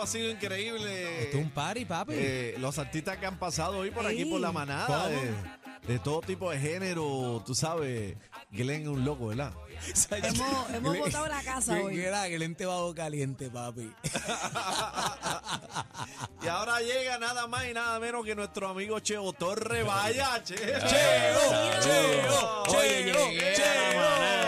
Esto ha sido increíble. Esto es un party, papi. Eh, los artistas que han pasado hoy por aquí por la manada. De, de todo tipo de género. Tú sabes, Glenn es un loco, ¿verdad? Hemos, hemos botado la casa ¿Qué- hoy. qué era? Que el ente bajo caliente, papi. Y ahora llega nada más y nada menos que nuestro amigo Cheo Torre. Vaya, Cheo. Cheo, Cheo, Cheo, llegué a Cheo.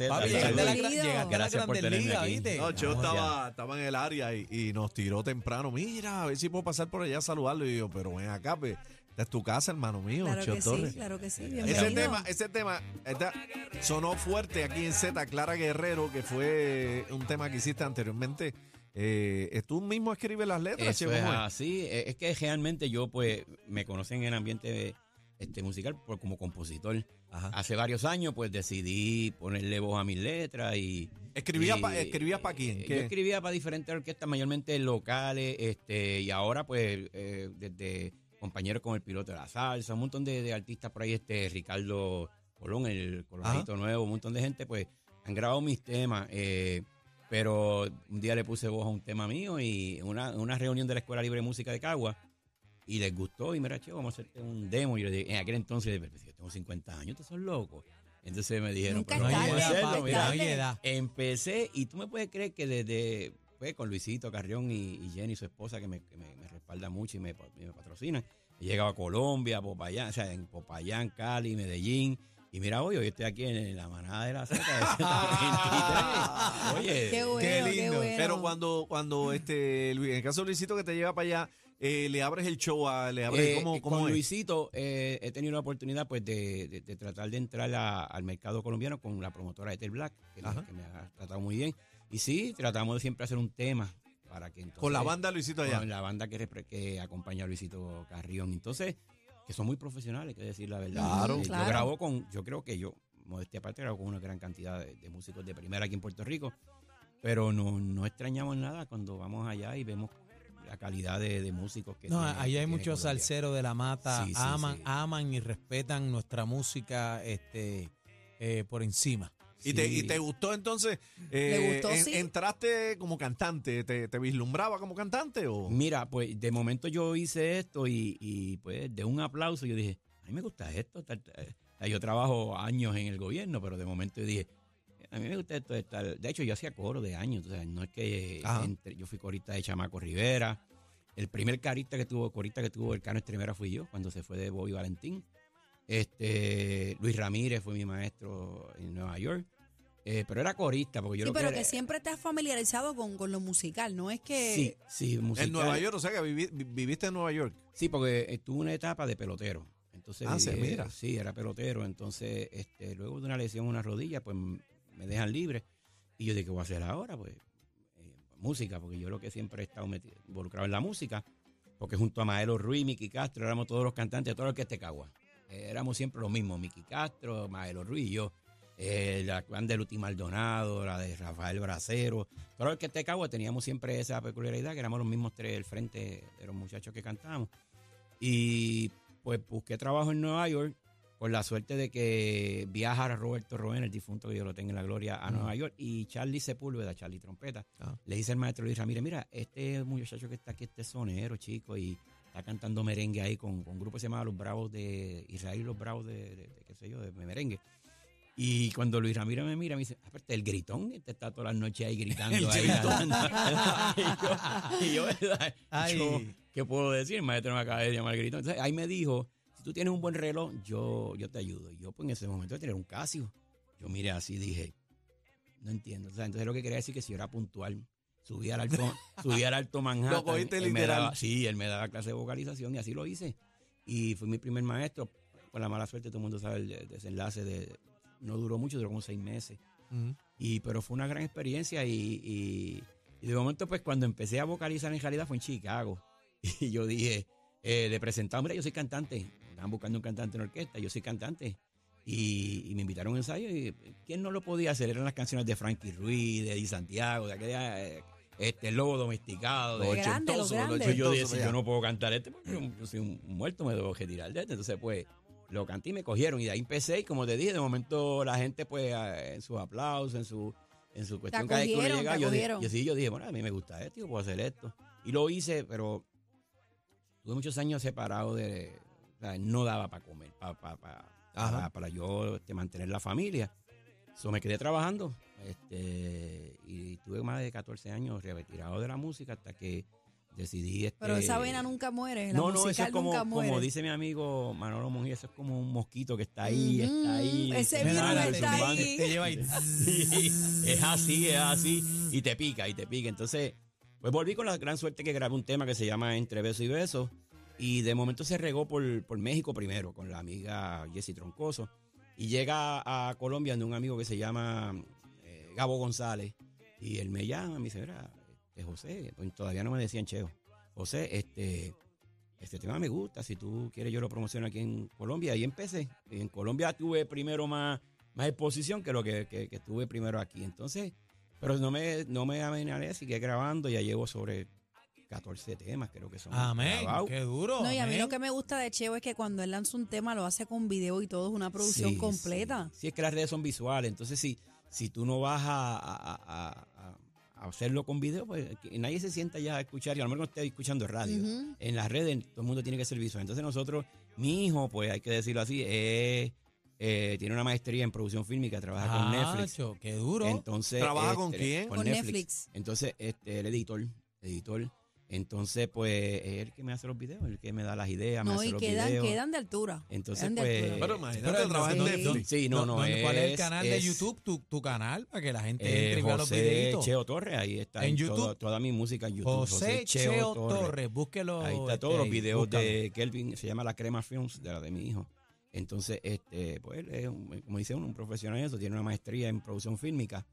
Manada de la Z. Papi, llegaste a la, Bienvenido. llegaste a la Gracias por Grandes tenerme Ligas, aquí. ¿viste? No, Vamos estaba, estaba en el área y, y nos tiró temprano. Mira, a ver si puedo pasar por allá a saludarlo. Y yo, pero ven acá, pues, esta es tu casa, hermano mío, Claro Cheo que Torres. sí, claro que sí. Ese tema, ese tema esta- sonó fuerte aquí en Z, Clara Guerrero, que fue un tema que hiciste anteriormente. Eh, ¿Tú mismo escribes las letras, Eso Cheo? es ¿Cómo es? así. Es es que realmente yo, pues, me conocen en el ambiente este, musical por, como compositor. Ajá. Hace varios años, pues, decidí ponerle voz a mis letras y... ¿Escribías y- pa- escribías pa' quién? eh, ¿Qué? Yo escribía para diferentes orquestas, mayormente locales, este, y ahora, pues, eh, desde compañeros como el piloto de la salsa, un montón de, de artistas por ahí, este, Ricardo Colón, el Colorado Nuevo, un montón de gente, pues, han grabado mis temas. eh, pero un día le puse voz a un tema mío y en una, una reunión de la Escuela Libre de Música de Cagua y les gustó y mira, che, vamos a hacerte un demo. Y yo le dije, en aquel entonces, yo tengo 50 años, tú sos loco. Entonces me dijeron, Nunca pero tarde, hacerlo, papi, mira. tarde. Oye, da. Empecé y tú me puedes creer que desde, pues, con Luisito Carrión y, y Jenny, su esposa, que, me, que me- me respalda mucho y me, y me patrocina, he llegado a Colombia, a Popayán, o sea, en Popayán, Cali, Medellín. Y mira, hoy, hoy estoy aquí en la manada de la Z de Z23. Oye, Qué bueno, Qué qué, lindo. bueno. Pero cuando, cuando este, Luis- en el caso de Luisito que te lleva para allá, eh, le abres el show, a, le abres, Eh, ¿cómo, eh, cómo con es? Luisito eh, he tenido la oportunidad pues de, de- de tratar de entrar a- al mercado colombiano con la promotora Ethel Black, que, me- Ajá. que me ha tratado muy bien. Y sí, tratamos de siempre hacer un tema para que entonces, Con la banda Luisito allá. con la banda que, acompaña a Luisito Carrión. Entonces, que son muy profesionales, hay que decir la verdad. Claro. Eh, Claro. Yo grabo con, yo creo que yo, modestia aparte, grabo con una gran cantidad de, de músicos de primera aquí en Puerto Rico. Pero no, no extrañamos nada cuando vamos allá y vemos la calidad de, de músicos que No, tiene- ahí que hay muchos salseros de la mata, Sí, sí, aman, sí. aman y respetan nuestra música este eh, por encima. ¿Y, te. ¿Y te gustó entonces? eh, ¿Le gustó, en- sí? ¿Entraste como cantante? ¿Te, te vislumbraba como cantante? o Mira, pues de momento yo hice esto y, y, pues de un aplauso yo dije, a mí me gusta esto. tal, tal". O sea, yo trabajo años en el gobierno, pero de momento yo dije, a mí me gusta esto. de tal". De hecho, yo hacía coro de años. O sea, no es que entre- yo fui corista de Chamaco Rivera. El primer carista que tuvo, corista que tuvo el Cano Estremera fui yo, cuando se fue de Bobby Valentín. Este, Luis Ramírez fue mi maestro en Nueva York. Eh, pero era corista, porque yo Sí, lo pero que siempre has familiarizado con, con lo musical, no es que... Sí, sí, musical. en Nueva York, o sea que vivi- vi- viviste en Nueva York. Sí, porque estuve una etapa de pelotero. Entonces, Ah, sí, eh, mira. sí, era pelotero. Entonces, este, luego de una lesión en una rodilla, pues me dejan libre. Y yo dije, ¿qué voy a hacer ahora? Pues eh, música, porque yo lo que siempre he estado meti- involucrado en la música, porque junto a Maelo Ruiz, Miki Castro, éramos todos los cantantes de todo lo que es Tecagua. Eh, éramos siempre los mismos, Miki Castro, Maelo Ruiz y yo. Eh, la de Luti Maldonado, la de Rafael Bracero. Todo lo que es Tecagua teníamos siempre esa peculiaridad, que éramos los mismos tres del frente de los muchachos que cantábamos. Y pues busqué trabajo en Nueva York por la suerte de que viaja Roberto Roen, el difunto que yo lo tenga en la gloria, a Nueva York. Y Charlie Sepúlveda, Charlie Trompeta, Ah. le dice al maestro Luis Ramírez, mira, este muchacho que está aquí, este sonero, chico, y está cantando merengue ahí con, con un grupo que se llama Los Bravos de Israel y los Bravos de, de- de qué sé yo, de merengue. Y cuando Luis Ramiro me mira, me dice, aparte el gritón, este está todas las noches ahí gritando. Ahí, y yo, y yo, ¿verdad? Yo, ¿qué puedo decir? El maestro me acaba de llamar el gritón. Entonces ahí me dijo, si tú tienes un buen reloj, yo, yo te ayudo. Y yo pues en ese momento tener un Casio, yo miré así y dije, no entiendo. O sea, entonces lo que quería decir que si yo era puntual, subía al alto, subía al alto Manhattan. Lo cogiste él me daba- sí, él me daba clase de vocalización y así lo hice. Y fui mi primer maestro. Con la mala suerte, todo el mundo sabe el de- desenlace de. No duró mucho, duró como seis meses. Y, pero fue una gran experiencia y, y- y de momento, pues cuando empecé a vocalizar en realidad fue en Chicago. Y yo dije, eh, le presentaba, mira, yo soy cantante. Estaban buscando un cantante en orquesta, yo soy cantante. Y, y me invitaron a un ensayo y ¿quién no lo podía hacer? Eran las canciones de Frankie Ruiz, de Di Santiago, de aquella, eh, este, el lobo domesticado. de Los grandes, los ochentoso, entonces yo dije, ochentoso, si ya. yo no puedo cantar este, porque yo, yo soy un muerto, me debo retirar de este. Entonces, pues, lo canté y me cogieron. Y de ahí empecé, y como te dije, de momento la gente, pues, en sus aplausos, en su, en su cuestión, cada vez que uno llegaba, yo, dije- yo sí, yo dije, bueno, a mí me gusta esto, yo puedo hacer esto. Y lo hice, pero tuve muchos años separado de, sea, no daba para comer, pa- pa- pa- para, para yo este, mantener la familia. So, me quedé trabajando este, y tuve más de 14 años retirado de la música hasta que decidí... Este, Pero esa vena nunca muere. La no, no, eso es como, nunca muere. como dice mi amigo Manolo Monge, eso es como un mosquito que está ahí, está ahí. ese se virus manda está zumbando. ahí. Te lleva ahí. es así, es así. Y te pica, y te pica. Entonces, pues volví con la gran suerte que grabé un tema que se llama Entre Beso y Beso. Y de momento se regó por, por México primero, con la amiga Jessie Troncoso. Y llega a Colombia de un amigo que se llama eh, Gabo González. Y él me llama, me dice, mira, este, José, pues todavía no me decían Cheo. José, este, este tema me gusta, si tú quieres yo lo promociono aquí en Colombia. Y empecé. En Colombia tuve primero más, más exposición que lo que, que, que tuve primero aquí. Entonces, pero no me, no me amenacé, sigue grabando, ya llevo sobre 14 temas, creo que son. Amén. grabados. Qué duro. No, y a mí amén. lo que me gusta de Cheo es que cuando él lanza un tema lo hace con video y todo, es una producción Sí, completa. Sí. Sí, es que las redes son visuales. Entonces, si, si tú no vas a, a- a- a- a hacerlo con video, pues nadie se sienta ya a escuchar, y a lo mejor no esté escuchando radio. En las redes todo el mundo tiene que ser visual. Entonces nosotros, mi hijo, pues hay que decirlo así, es, eh, tiene una maestría en producción fílmica, trabaja con Netflix. Acho, Qué duro. Entonces, ¿Trabaja con este, quién? Con Netflix. Entonces, este, el editor, editor. Entonces, pues, es el que me hace los videos, el que me da las ideas, me hace y los quedan, videos. quedan de altura. Entonces, quedan de pues, altura. Pero imagínate, Pero, trabaja en Netflix. Sí, no, no, ¿Cuál es el es- canal de es- YouTube? Tu, tu canal, para que la gente Eh, entre y vea los José videitos. Cheo Torres, ahí está. En YouTube. Toda, toda mi música en YouTube. José Cheo, Torres. búsquelo. Ahí está este, todos los videos búscalo. de Kelvin, se llama La Crema Films, de la de mi hijo. Entonces, este, pues él es, un- como dice uno, un profesional en eso, tiene una maestría en producción fílmica.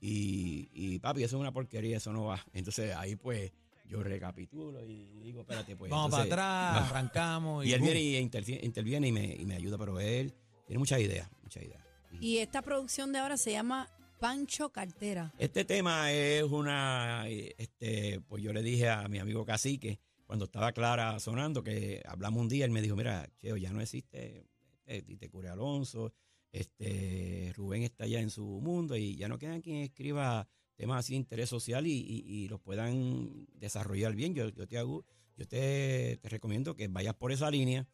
Y, y papi, eso es una porquería, eso no va. Entonces ahí pues yo recapitulo y digo, espérate, pues. Vamos entonces, para atrás, arrancamos. Y, Y él boom. viene y intervi- interviene y me, y me ayuda, pero él tiene muchas ideas, muchas ideas. Y esta producción de ahora se llama Pancho Cartera. Este tema es una, este, pues yo le dije a mi amigo Cacique, cuando estaba Clara sonando, que hablamos un día, él me dijo, mira, Cheo, ya no existe Tite Cure Alonso, este, Rubén está ya en su mundo y ya no queda quien escriba temas así de interés social y, y- y los puedan desarrollar bien. Yo, yo, te, hago, yo te, te recomiendo que vayas por esa línea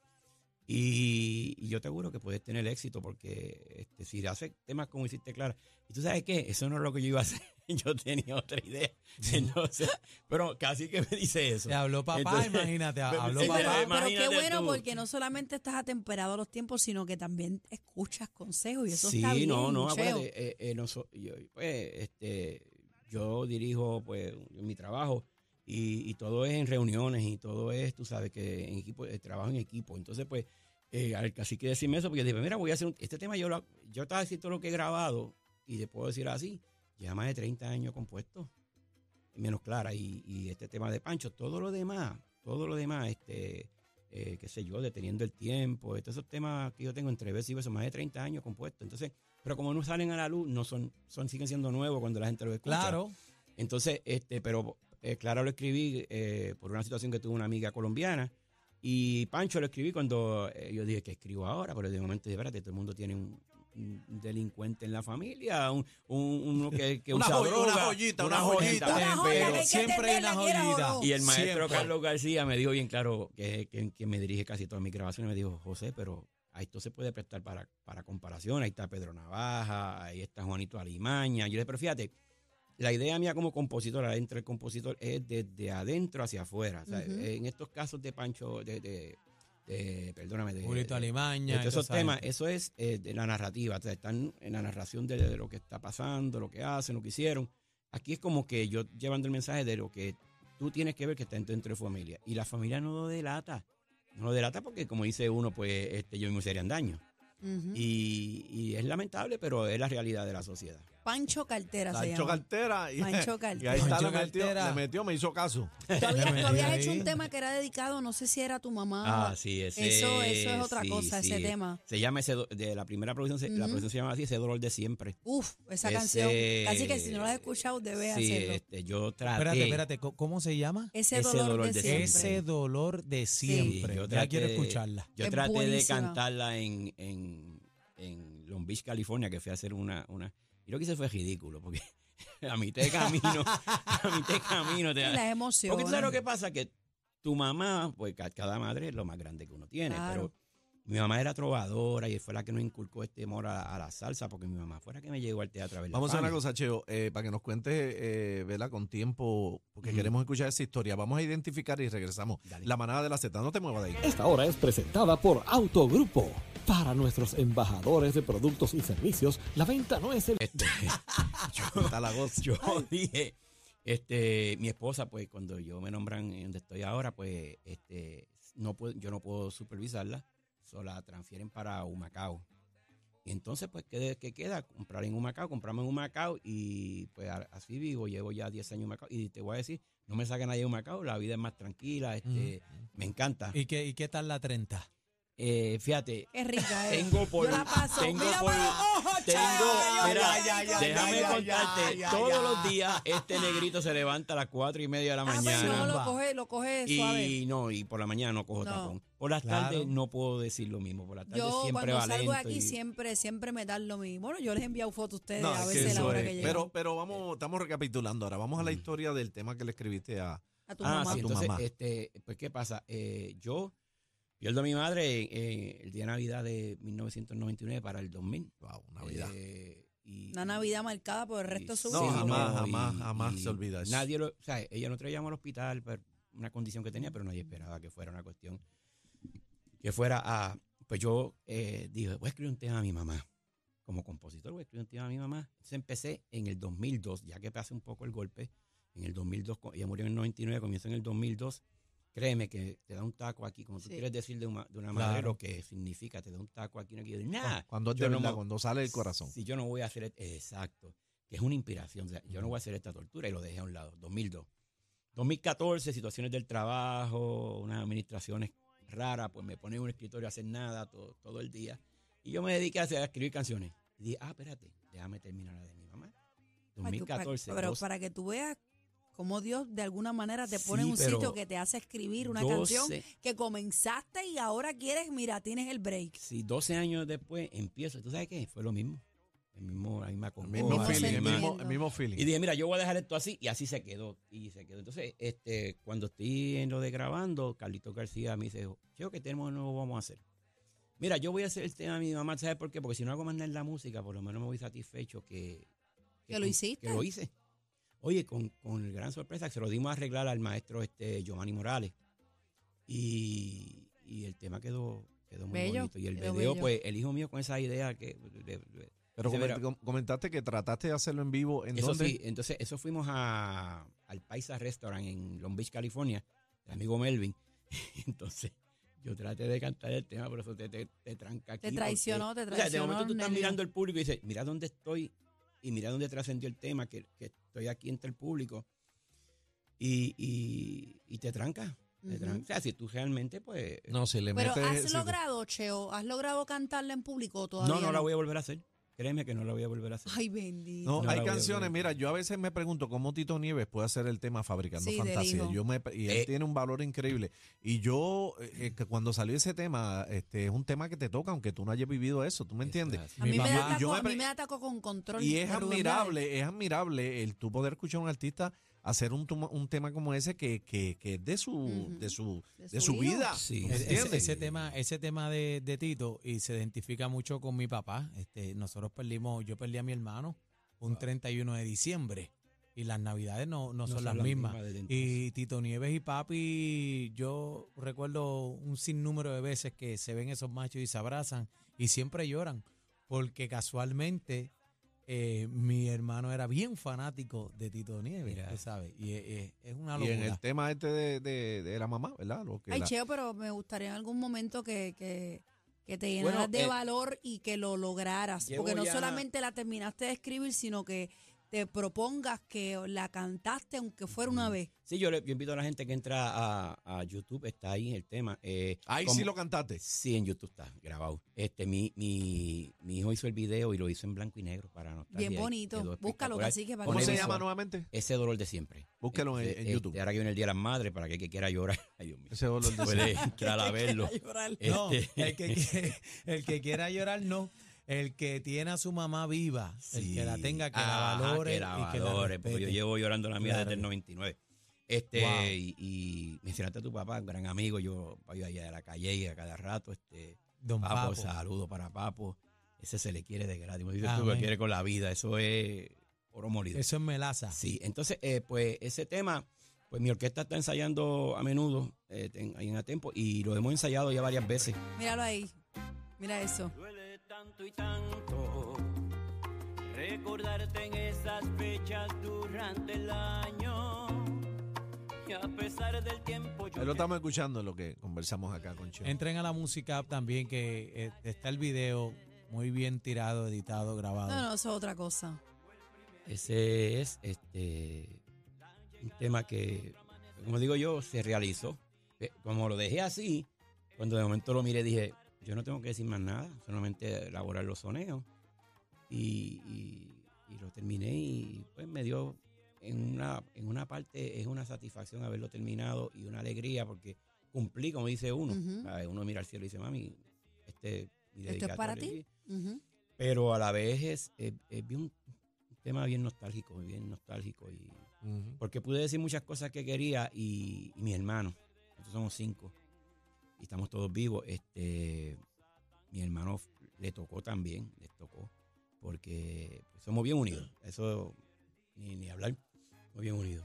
y, y yo te aseguro que puedes tener éxito porque este, si haces temas como hiciste Clara, y tú sabes qué, eso no es lo que yo iba a hacer, yo tenía otra idea. Entonces, pero casi que me dice eso. Te habló papá, Entonces, imagínate. Habló sí, Sí, papá. pero qué bueno tú. porque no solamente estás atemperado a los tiempos, sino que también escuchas consejos y eso sí, está bien. no, no, Cheo. acuérdate, eh, eh, noso- yo, pues, este, yo dirijo pues mi trabajo y, todo es en reuniones y todo es, tú sabes, que en equipo, eh, trabajo en equipo. Entonces, pues, eh, al casi que decirme eso, porque yo dije, mira, voy a hacer un- este tema, yo lo, yo estaba haciendo lo que he grabado y te puedo decir así, lleva más de 30 años compuesto, menos clara, y, y este tema de Pancho, todo lo demás, todo lo demás, este, eh, qué sé yo, deteniendo el tiempo, todos esos temas que yo tengo entre veces y besos, más de 30 años compuestos. Entonces, pero como no salen a la luz, no son, son siguen siendo nuevos cuando la gente lo escucha. Claro. Entonces, este, pero eh, Clara lo escribí eh, por una situación que tuvo una amiga colombiana. Y Pancho lo escribí cuando eh, yo dije que escribo ahora, pero de momento espérate, todo el mundo tiene un delincuente en la familia, un, un- uno que, que Una usa una joyita, una joyita. Una joya pero- que hay que siempre hay una atenderla, quiera o joyita. no. y el maestro Siempre. Carlos García me dijo bien claro, que, que, que me dirige casi todas mis grabaciones, me dijo, José, pero a esto se puede prestar para, para comparación. Ahí está Pedro Navaja, ahí está Juanito Alimaña. Yo le dije, pero fíjate, la idea mía como compositor, adentro del compositor, es desde adentro hacia afuera. O sea, Ujú. En estos casos de Pancho, de, de, de- perdóname, de, de- Alimaña. de esos temas, eso es eh, de la narrativa, o sea, están en la narración de, de lo que está pasando, lo que hacen, lo que hicieron. Aquí es como que yo llevando el mensaje de lo que tú tienes que ver que está dentro de familia. Y la familia no lo delata. No lo delata porque, como dice uno, pues este, yo mismo serían daño. Y es lamentable, pero es la realidad de la sociedad. Pancho Cartera se Pancho llama. Cartera. Y, Pancho y Cartera. ahí está, Pancho le metió, Cartera. le metió, me hizo caso. Tú habías, tú hecho un tema que era dedicado, no sé si era tu mamá. Ah, sí, ese. Eso- eso es otra sí, cosa, ese tema. Se llama ese, de la primera producción, se- la producción se llama así, ese dolor de siempre. Uf, esa Ese- canción. Así que si no la has escuchado, debes sí, hacerlo. este, yo traté. Espérate, espérate, ¿co- ¿cómo se llama? Ese, ese dolor, dolor de, de siempre. Ese dolor de Sí, siempre. yo ya traté quiero de- escucharla. Yo Es traté de cantarla en, en, en Long Beach, California, que fui a hacer una, una. Y lo que hice fue ridículo, porque a mitad de camino, a mitad de camino te Y las emociones. Porque claro que pasa que tu mamá, pues ca- cada madre es lo más grande que uno tiene, Claro. pero mi mamá era trovadora y fue la que nos inculcó este amor a, a la salsa, porque mi mamá fue la que me llegó al teatro a ver la Vamos a hacer una cosa, Cheo, eh, para que nos cuentes, eh, ¿verdad? Con tiempo, porque queremos escuchar esa historia. Vamos a identificar y regresamos. Dale. La manada de la Z, no te muevas de ahí. Esta hora es presentada por Autogrupo. Para nuestros embajadores de productos y servicios, la venta no es el... Este, Está la voz. yo dije, este, mi esposa, pues cuando yo me nombran en donde estoy ahora, pues este, no puedo, yo no puedo supervisarla, solo la transfieren para Humacao. Y entonces, pues, ¿qué, qué queda? Comprar en Humacao, comprarme en Humacao y pues a- así vivo, llevo ya 10 años en Humacao y te voy a decir, no me saca nadie de Humacao, la vida es más tranquila, este, me encanta. ¿Y qué, ¿Y qué tal la 30? Eh, fíjate, Qué rica es. tengo por, Yo la paso. tengo Mira por, ojos, tengo, chaval. mira, Ya, ya, ya, déjame ya, contarte, ya, todos ya. los días este negrito se levanta a las cuatro y media de la Ah, pues mañana. no, lo coge, lo coge suave. y no, y por la mañana no cojo No. tapón. Por las Claro. tardes no puedo decir lo mismo. Por las tardes Yo siempre cuando salgo de aquí y- siempre, siempre me dan lo mismo. Bueno, yo les he enviado fotos a ustedes No, a veces la hora es- que llegan. Pero, pero vamos, estamos recapitulando ahora. Vamos a la Mm. historia del tema que le escribiste a. a tu Ah, mamá. sí, tu entonces, mamá. este, pues, ¿qué pasa? Eh, yo pierdo a mi madre eh, el día de Navidad de 1999 para el 2000. Wow, Navidad. Eh, y- Una Navidad marcada por el resto de su No, vida. jamás, jamás, jamás se olvida eso. Nadie lo, o sea, ella no traíamos al hospital por una condición que tenía, pero nadie esperaba que fuera una cuestión que fuera a, pues yo eh, dije, voy a escribir un tema a mi mamá. Como compositor voy a escribir un tema a mi mamá. Entonces empecé en el 2002, ya que pasé un poco el golpe, en el 2002, co- ella murió en el 99, comienzo en el 2002. Créeme que te da un taco aquí, como tú Sí. quieres decir de una, de una madre Claro. lo que significa, te da un taco aquí, no quiero nada. Cuando de no cuando sale el corazón. Si yo no voy a hacer, et- exacto, que es una inspiración, o sea, yo no voy a hacer esta tortura y lo dejé a un lado, 2002. 2014, situaciones del trabajo, unas administraciones raras, pues me ponen en un escritorio a hacer nada todo, todo el día. Y yo me dediqué a, hacer- a escribir canciones. Y dije, ah, espérate, déjame terminar la de mi mamá. Para que- para- 2014. pero dos- para que tú veas cómo Dios de alguna manera te pone en un sitio que te hace escribir una 12 canción que comenzaste y ahora quieres, mira, tienes el break. Sí, 12 años después empiezo. ¿Tú sabes qué? Fue lo mismo. El mismo, la misma El mismo feeling, el mismo, el mismo feeling. Y dije, mira, yo voy a dejar esto así, y así se quedó, y se quedó. Entonces, este, cuando estoy en lo de grabando, Carlito García me dice, yo ¿qué tema nuevo vamos a hacer? Mira, yo voy a hacer el tema de mi mamá, ¿sabes por qué? Porque si no hago más nada en la música, por lo menos me voy satisfecho que... Que lo hiciste. Que lo hice. Oye, con, con gran sorpresa, que se lo dimos a arreglar al maestro este Giovanni Morales. Y, y el tema quedó, quedó muy Bello, bonito. Y el video, bello. pues, el hijo mío con esa idea que... de- de- Pero dice, coment- comentaste que trataste de hacerlo en vivo. ¿En eso dónde? sí, entonces eso fuimos a, al Paisa Restaurant en Long Beach, California, el amigo Melvin. entonces yo traté de cantar el tema, por eso te, te, te tranca aquí. Te traicionó, porque- te O sea, de traicionó momento tú estás mirando el público y dices, mira dónde estoy y mira dónde trascendió el tema, que, que estoy aquí entre el público. Y, y, y te tranca. te Ujú. tranca. O sea, si tú realmente, pues... No, si le Pero metes. has si- logrado, Cheo, ¿has logrado cantarla en público todavía no, no la voy a volver a hacer. Créeme que no lo voy a volver a hacer. Ay, bendito. No, No hay canciones, mira, yo a veces me pregunto cómo Tito Nieves puede hacer el tema Fabricando Sí, Fantasía. Yo me, y él Eh. tiene un valor increíble. Y yo, eh, eh, que cuando salió ese tema, este es un tema que te toca, aunque tú no hayas vivido eso, ¿tú me entiendes? A Mi mí, me mamá- atacó, yo me a mí me atacó con control. Y es admirable, es admirable el tú poder escuchar a un artista hacer un, un tema como ese que, que, que es de su, de su, De de su vida. Sí. ¿me Ese, tema, ese tema de, de Tito y se identifica mucho con mi papá. Este, nosotros perdimos, yo perdí a mi hermano un 31 de diciembre y las navidades no, no, son, las mismas. entonces. Y Tito Nieves y papi, yo recuerdo un sinnúmero de veces que se ven esos machos y se abrazan y siempre lloran porque casualmente eh, mi hermano era bien fanático de Tito Nieves, Mira. tú ¿sabes? Y es, una Y locura. en el tema este de, de, de la mamá, ¿verdad? Lo que Ay, la- Cheo, pero me gustaría en algún momento que, que, que te Bueno, llenaras de eh, valor y que lo lograras. Porque no ya- solamente la terminaste de escribir, sino que te propongas que la cantaste aunque fuera una vez. Sí, yo, le, yo invito a la gente que entra a, a YouTube, está ahí el tema. eh, Ahí como- sí lo cantaste. Sí, en YouTube está grabado. Este, mi, mi, mi hijo hizo el video y lo hizo en blanco y negro para nostalgia. Bien bonito. Búscalo, así que para ¿Cómo que se llama nuevamente? Ese dolor de siempre. Búsquelo en- Este, en este, YouTube. ahora que viene el Día de las Madres, para que, que quiera llorar. Ay, Dios mío. Ese dolor de Puede entrar a verlo. Llorar. No, Este- el que, el que quiera llorar no. El que tiene a su mamá viva, el que la tenga, que la valore que la y que la valore, porque yo llevo llorando la mía Claro. desde el 99. Este, Wow. y, y mencionaste a tu papá, un gran amigo, yo voy allá de la calle y a cada rato, este, Don Papo, Papo. saludo para Papo. Ese se le quiere de gratis. Como dices tú, Amén. que quiere con la vida. Eso es oro molido. Eso es melaza. Sí, entonces, eh, pues ese tema, pues mi orquesta está ensayando a menudo eh, en- ahí en Atempo y lo hemos ensayado ya varias veces. Míralo ahí. Mira eso. Tanto y tanto recordarte en esas fechas durante el año. Y a pesar del tiempo yo Ahí lo estamos escuchando lo que conversamos acá con Cheo. Entren a la música app también, que eh, está el video muy bien tirado, editado, grabado. No, no, eso es otra cosa. Ese es este un tema que, como digo yo, se realizó. Eh, Como lo dejé así, cuando de momento lo miré dije, yo no tengo que decir más nada, solamente elaborar los soneos. Y, y- y lo terminé y pues me dio en una, en una parte es una satisfacción haberlo terminado y una alegría porque cumplí, como dice uno. Uno mira al cielo y dice, mami, este mi Esto es para dedicatoria". ti. Pero a la vez es, es- es bien un tema bien nostálgico, bien nostálgico. Y, porque pude decir muchas cosas que quería y, y mi hermano, nosotros somos cinco y estamos todos vivos. Este, mi hermano le tocó también, les tocó, porque somos bien unidos. Eso ni, ni hablar, somos bien unidos.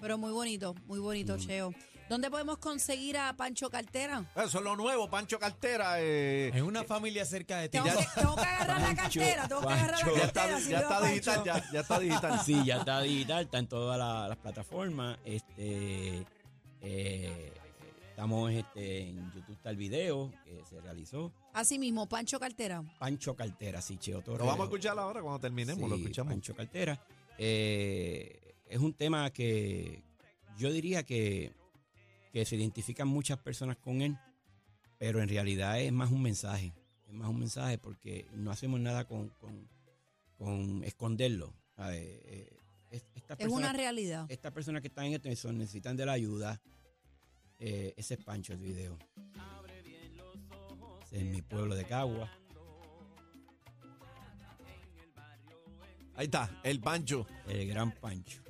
Pero muy bonito, muy bonito, Mm. Cheo. ¿Dónde podemos conseguir a Pancho Cartera? Eso es lo nuevo, Pancho Cartera. eh, En una familia cerca de ti. Tengo, que, tengo que agarrar la cartera, tengo que agarrar la ya cartera. está, si ya está digital, ya, ya está digital. Sí, ya está digital, está en todas la- las plataformas. Este, eh, estamos este, en YouTube está el video que se realizó. Así mismo, Pancho Cartera. Pancho Cartera, sí, Cheo Torres. Lo vamos a escuchar ahora cuando terminemos, lo escuchamos. Pancho Cartera. Eh, es un tema que yo diría que, que se identifican muchas personas con él, pero en realidad es más un mensaje. Es más un mensaje porque no hacemos nada con, con, con esconderlo. ¿sabes? Eh, es- estas Es una realidad. estas personas que están en esto son- necesitan de la ayuda. Eh, ese es Pancho el video. Ese es mi pueblo de Cagua. Ahí está, el Pancho. El gran Pancho.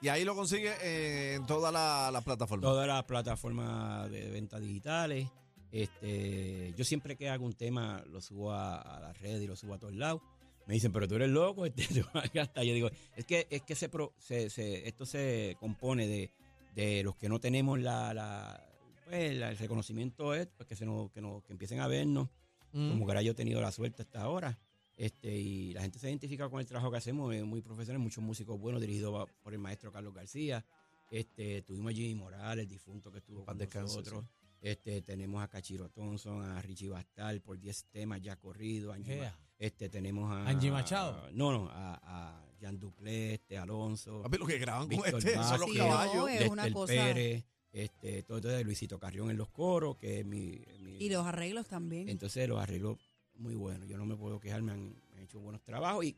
Y ahí lo consigue en todas las plataformas. Todas las plataformas de ventas digitales. Este, yo siempre que hago un tema lo subo a, a las redes y lo subo a todos lados. Me dicen, pero tú eres loco, este, tú vas a gastar". Yo digo, es que, es que se, pro- se- se- esto se compone de, de los que no tenemos la, la- pues, la- el reconocimiento, es, pues, que, se nos, que, nos- que empiecen a vernos. Mm. Como que ahora yo he tenido la suerte hasta ahora. Este, y la gente se identifica con el trabajo que hacemos, es muy profesional, muchos músicos buenos, dirigidos por el maestro Carlos García. Este, tuvimos a Jimmy Morales, difunto que estuvo con descanse, nosotros. Este, tenemos a Cachiro Thompson, a Richie Bastal por 10 temas ya corridos. Ma- este, tenemos a Angie Machado. No, no, a, a Jan Duclé, este, Alonso. Lo que graban con Víctor este, son los caballos. es Lester una cosa- Pérez, este, todo, todo de Luisito Carrión en los coros, que es mi, mi- Y los arreglos también. entonces los arreglos muy bueno. Yo no me puedo quejar, me han, me han hecho buenos trabajos y,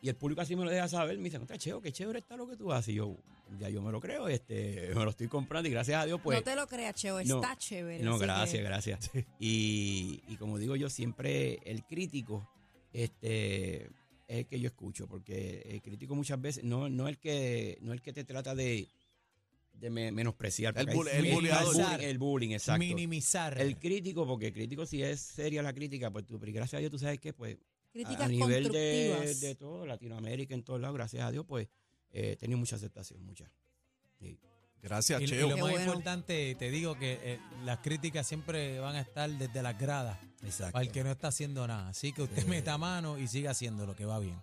y el público así me lo deja saber. Me dicen, Cheo, qué chévere está lo que tú haces. Y yo, ya yo me lo creo, este, me lo estoy comprando y gracias a Dios, pues. no te lo creas, Cheo, no, está chévere. No, así gracias, que- gracias. Y, y como digo yo, siempre el crítico este, es el que yo escucho, porque el crítico muchas veces no, no el que no el que te trata de, de me- menospreciar. El bull- el bullying, el bullying, exacto. Minimizar. El crítico, porque el crítico si es seria la crítica, pues tú, pero gracias a Dios tú sabes que pues a- Críticas a nivel de, de todo, Latinoamérica, en todos lados, gracias a Dios, pues eh, he tenido mucha aceptación, mucha. Sí. Gracias, Y, y Cheo. lo Qué más bueno. importante, te digo que eh, las críticas siempre van a estar desde las gradas Exacto. para el que no está haciendo nada. Así que usted meta mano y siga haciendo lo que va bien.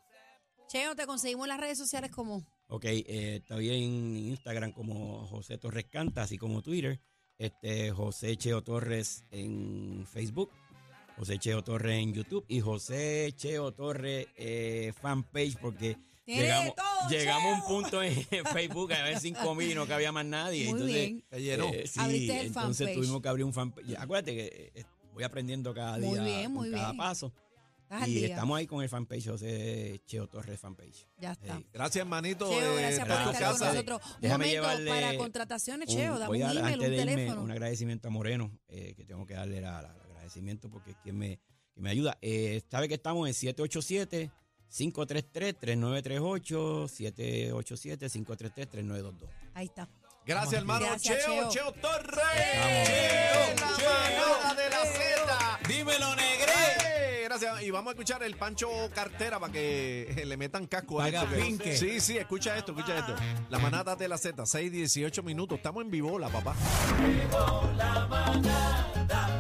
Cheo, te conseguimos en las redes sociales como. Ok, eh, estoy en Instagram como José Torres Canta, así como Twitter. Este, José Cheo Torres en Facebook, José Cheo Torres en YouTube y José Cheo Torres eh, fanpage porque Tiene llegamos, todo, llegamos a un punto en Facebook a ver cinco mil y no cabía más nadie. Muy entonces, bien. Se llenó. eh, sí, Abriste el entonces fanpage. tuvimos que abrir un fanpage. Acuérdate que eh, voy aprendiendo cada día Muy bien, con muy cada bien. paso. Estás al Y día. estamos ahí con el fanpage José Cheo Torres fanpage. Ya está. Hey. Gracias, manito. Cheo, eh, gracias por estar con nosotros. Déjame Momento llevarle para contrataciones, un- Cheo. Dame voy un email, antes un de irme, teléfono. un agradecimiento a Moreno, eh, que tengo que darle el agradecimiento porque es quien me, quien me ayuda. Eh, sabe que estamos en 787-533-3938, 787-533-3922. Ahí está. Gracias, hermano. Gracias, Cheo, Cheo. Cheo. Torres. Cheo, la manada de la Z. Dímelo, negre. Gracias. Y vamos a escuchar el Pancho Cartera para que le metan casco a Haga esto. que- pinque. Sí, sí, escucha esto, escucha esto. La manada de la Z, 6, 18 minutos. Estamos en vivo, la papá. la manada